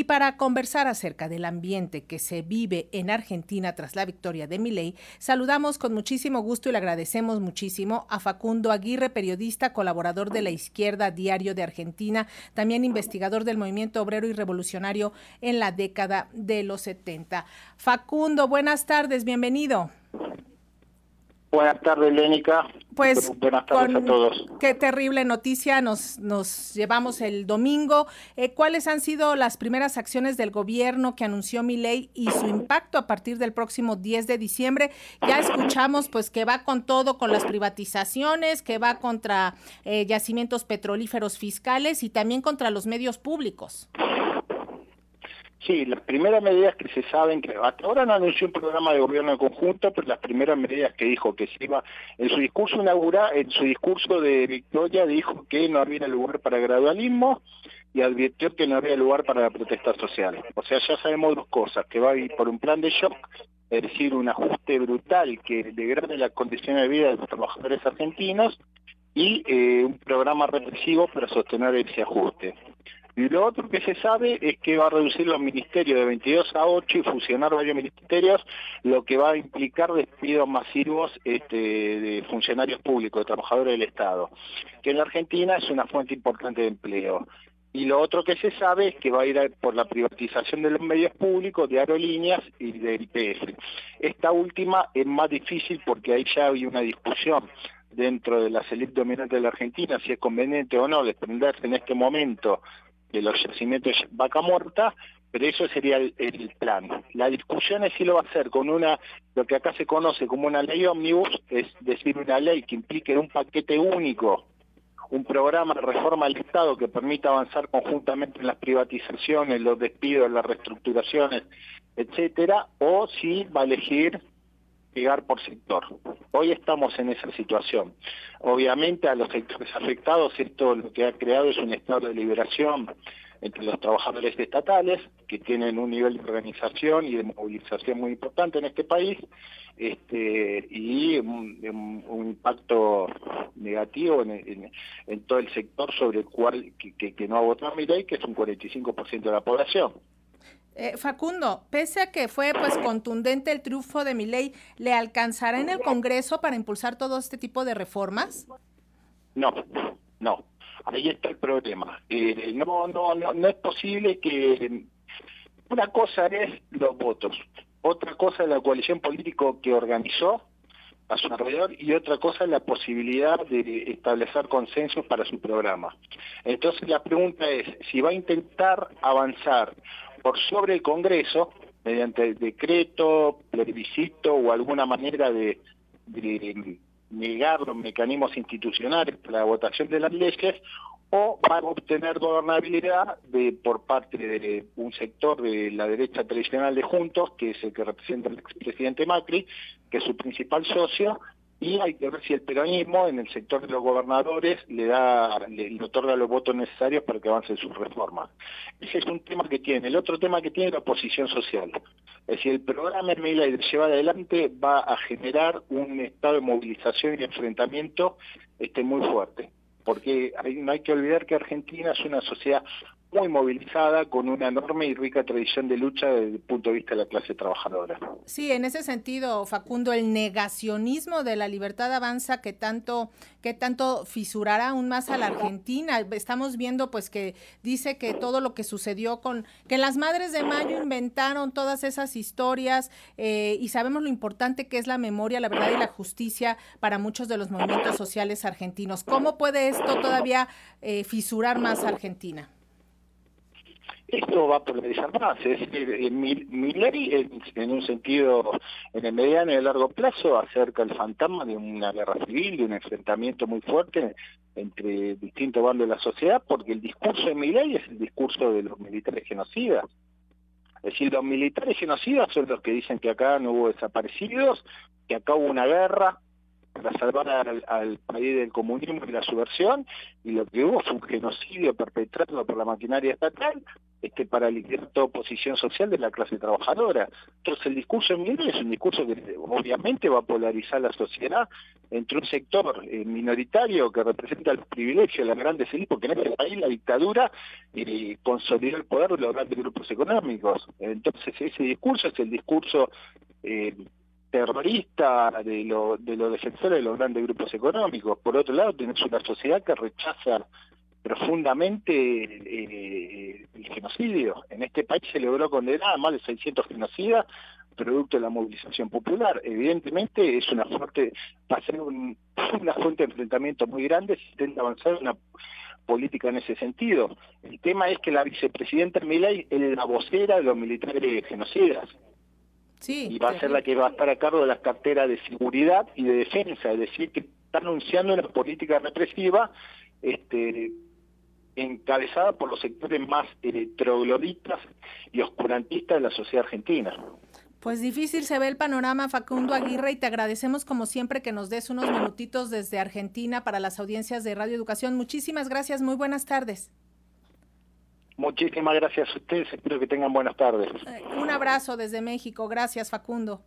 Y para conversar acerca del ambiente que se vive en Argentina tras la victoria de Milei, saludamos con muchísimo gusto y le agradecemos muchísimo a Facundo Aguirre, periodista, colaborador de la Izquierda Diario de Argentina, también investigador del movimiento obrero y revolucionario en la década de los 70. Facundo, buenas tardes, bienvenido. Buenas tardes, Lénica. Pues buenas tardes a todos. Qué terrible noticia nos, nos llevamos el domingo. Eh, ¿Cuáles han sido las primeras acciones del gobierno que anunció mi ley y su impacto a partir del próximo 10 de diciembre? Ya escuchamos pues que va con todo, con las privatizaciones, que va contra eh, yacimientos petrolíferos fiscales y también contra los medios públicos. Sí, las primeras medidas que se saben, que hasta ahora no anunció un programa de gobierno en conjunto, pero las primeras medidas que dijo que se iba, en su discurso inaugural, en su discurso de victoria dijo que no había lugar para gradualismo y advirtió que no había lugar para la protesta social. O sea, ya sabemos dos cosas, que va a ir por un plan de shock, es decir, un ajuste brutal que degrade las condiciones de vida de los trabajadores argentinos y eh, un programa represivo para sostener ese ajuste. Y lo otro que se sabe es que va a reducir los ministerios de 22 a 8 y fusionar varios ministerios, lo que va a implicar despidos masivos este, de funcionarios públicos, de trabajadores del Estado, que en la Argentina es una fuente importante de empleo. Y lo otro que se sabe es que va a ir por la privatización de los medios públicos, de aerolíneas y del IPF. Esta última es más difícil porque ahí ya hay una discusión dentro de la élite dominante de la Argentina si es conveniente o no desprenderse en este momento de los yacimientos vaca muerta, pero eso sería el, plan. La discusión es si lo va a hacer con una, lo que acá se conoce como una ley ómnibus, es decir, una ley que implique un paquete único, un programa de reforma del Estado que permita avanzar conjuntamente en las privatizaciones, los despidos, las reestructuraciones, etcétera, o si va a elegir pegar por sector. Hoy estamos en esa situación. Obviamente a los sectores afectados esto lo que ha creado es un estado de liberación entre los trabajadores estatales que tienen un nivel de organización y de movilización muy importante en este país este, y un, impacto negativo en, todo el sector sobre el cual que, que no ha votado mi ley, que es un 45% de la población. Eh, Facundo, pese a que fue pues contundente el triunfo de mi ley, ¿le alcanzará en el Congreso para impulsar todo este tipo de reformas? No, no. Ahí está el problema. Eh, no, no, no, no es posible que una cosa es los votos, otra cosa es la coalición política que organizó a su alrededor y otra cosa es la posibilidad de establecer consensos para su programa. Entonces la pregunta es si va a intentar avanzar por sobre el Congreso, mediante decreto, plebiscito o alguna manera de, negar los mecanismos institucionales para la votación de las leyes, o va a obtener gobernabilidad de, por parte de un sector de la derecha tradicional de Juntos, que es el que representa al expresidente Macri, que es su principal socio, y hay que ver si el peronismo en el sector de los gobernadores le da le, otorga los votos necesarios para que avance sus reformas. Ese es un tema que tiene. El otro tema que tiene es la oposición social. Es decir, el programa Mila de llevar adelante va a generar un estado de movilización y enfrentamiento este, muy fuerte porque no hay que olvidar que Argentina es una sociedad muy movilizada, con una enorme y rica tradición de lucha desde el punto de vista de la clase trabajadora. Sí, en ese sentido, Facundo, el negacionismo de la libertad avanza que tanto, que tanto fisurará aún más a la Argentina. Estamos viendo pues que dice que todo lo que sucedió con, que las madres de mayo inventaron todas esas historias eh, y sabemos lo importante que es la memoria, la verdad y la justicia para muchos de los movimientos sociales argentinos. ¿Cómo puede esto todavía eh, fisurar más a Argentina? Esto va a polarizar más. Es decir, mi, ley, en, un sentido, en el mediano y el largo plazo, acerca el fantasma de una guerra civil, de un enfrentamiento muy fuerte entre distintos bandos de la sociedad, porque el discurso de mi ley es el discurso de los militares genocidas. Es decir, los militares genocidas son los que dicen que acá no hubo desaparecidos, que acá hubo una guerra para salvar al, al país del comunismo y la subversión, y lo que hubo fue un genocidio perpetrado por la maquinaria estatal, este, para liquidar toda oposición social de la clase trabajadora. Entonces el discurso Milei es un discurso que obviamente va a polarizar la sociedad entre un sector eh, minoritario que representa los privilegios de las grandes élites, porque en este país la dictadura eh, consolidó el poder de los grandes grupos económicos. Entonces ese discurso es el discurso eh, terrorista de, de los defensores de los grandes grupos económicos. Por otro lado, tenés una sociedad que rechaza profundamente eh, el genocidio. En este país se logró condenar a más de 600 genocidas producto de la movilización popular. Evidentemente es una fuerte, va a ser una fuente de enfrentamiento muy grande si intenta avanzar una política en ese sentido. El tema es que la vicepresidenta Milay es la vocera de los militares genocidas. Sí, y va a ser la que va a estar a cargo de las carteras de seguridad y de defensa, es decir, que está anunciando una política represiva este, encabezada por los sectores más trogloditas y oscurantistas de la sociedad argentina. Pues difícil se ve el panorama, Facundo Aguirre, y te agradecemos como siempre que nos des unos minutitos desde Argentina para las audiencias de Radio Educación. Muchísimas gracias, muy buenas tardes. Muchísimas gracias a ustedes, espero que tengan buenas tardes. Eh, un abrazo desde México, gracias Facundo.